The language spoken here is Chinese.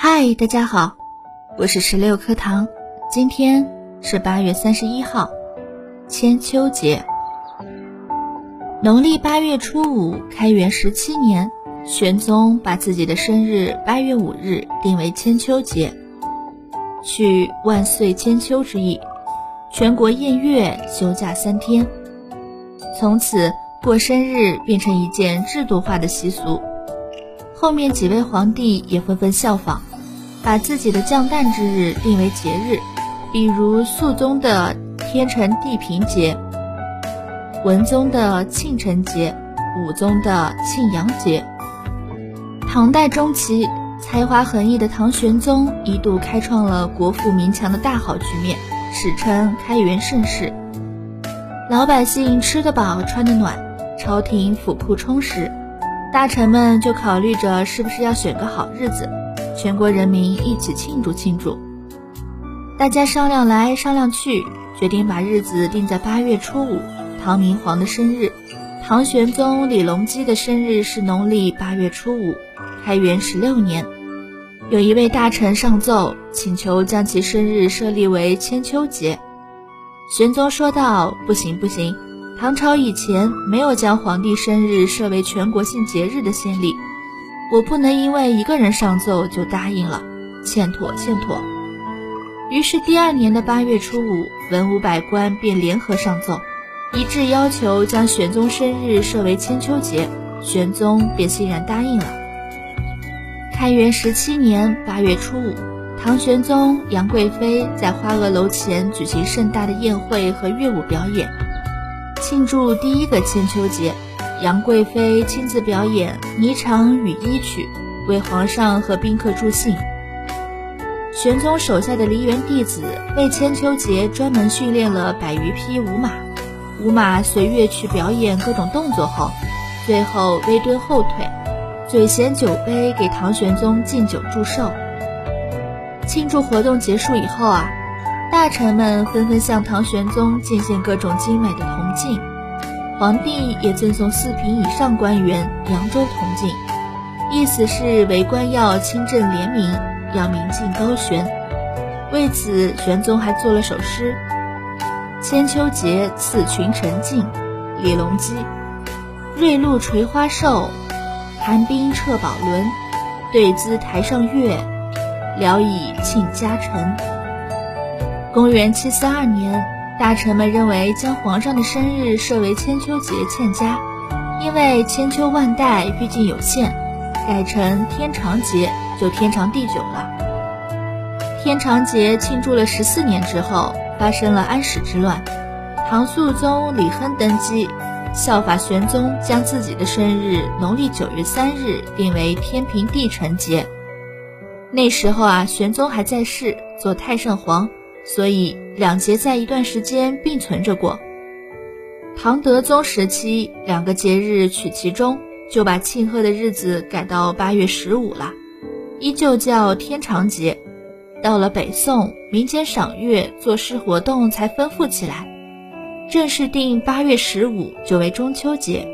嗨，大家好，我是十六课堂。今天是八月三十一号，千秋节。农历八月初五，开元十七年，玄宗把自己的生日八月五日定为千秋节，取万岁千秋之意。全国宴乐，休假三天，从此过生日变成一件制度化的习俗。后面几位皇帝也纷纷效仿，把自己的降诞之日定为节日，比如肃宗的天成地平节，文宗的庆辰节，武宗的庆阳节。唐代中期，才华横溢的唐玄宗一度开创了国富民强的大好局面。史称开元盛世，老百姓吃得饱，穿得暖，朝廷府库充实，大臣们就考虑着是不是要选个好日子，全国人民一起庆祝庆祝。大家商量来商量去，决定把日子定在八月初五，唐明皇的生日。唐玄宗李隆基的生日是农历八月初五，开元十六年。有一位大臣上奏，请求将其生日设立为千秋节。玄宗说道：“不行不行，唐朝以前没有将皇帝生日设为全国性节日的先例，我不能因为一个人上奏就答应了，欠妥欠妥。”于是第二年的八月初五，文武百官便联合上奏，一致要求将玄宗生日设为千秋节，玄宗便欣然答应了。开元十七年八月初五，唐玄宗、杨贵妃在花萼楼前举行盛大的宴会和乐舞表演，庆祝第一个千秋节。杨贵妃亲自表演《霓裳羽衣曲》，为皇上和宾客助兴。玄宗手下的梨园弟子为千秋节专门训练了百余匹舞马，舞马随乐曲表演各种动作后，最后微蹲后腿。嘴衔酒杯给唐玄宗敬酒祝寿。庆祝活动结束以后啊，大臣们纷纷向唐玄宗进献各种精美的铜镜，皇帝也赠送四品以上官员扬州铜镜，意思是为官要清正廉明，要明镜高悬。为此，玄宗还作了首诗：“千秋节赐群臣镜，李隆基，瑞禄垂花寿。”寒冰彻宝轮，对兹台上月，聊以庆家臣。公元七四二年，大臣们认为将皇上的生日设为千秋节欠佳，因为千秋万代毕竟有限，改成天长节就天长地久了。天长节庆祝了十四年之后，发生了安史之乱，唐肃宗李亨登基。效法玄宗，将自己的生日农历九月三日定为天平地辰节。那时候啊，玄宗还在世，做太上皇，所以两节在一段时间并存着过。唐德宗时期，两个节日取其中，就把庆贺的日子改到八月十五了，依旧叫天长节。到了北宋，民间赏月、作诗活动才丰富起来。正式定八月十五就为中秋节。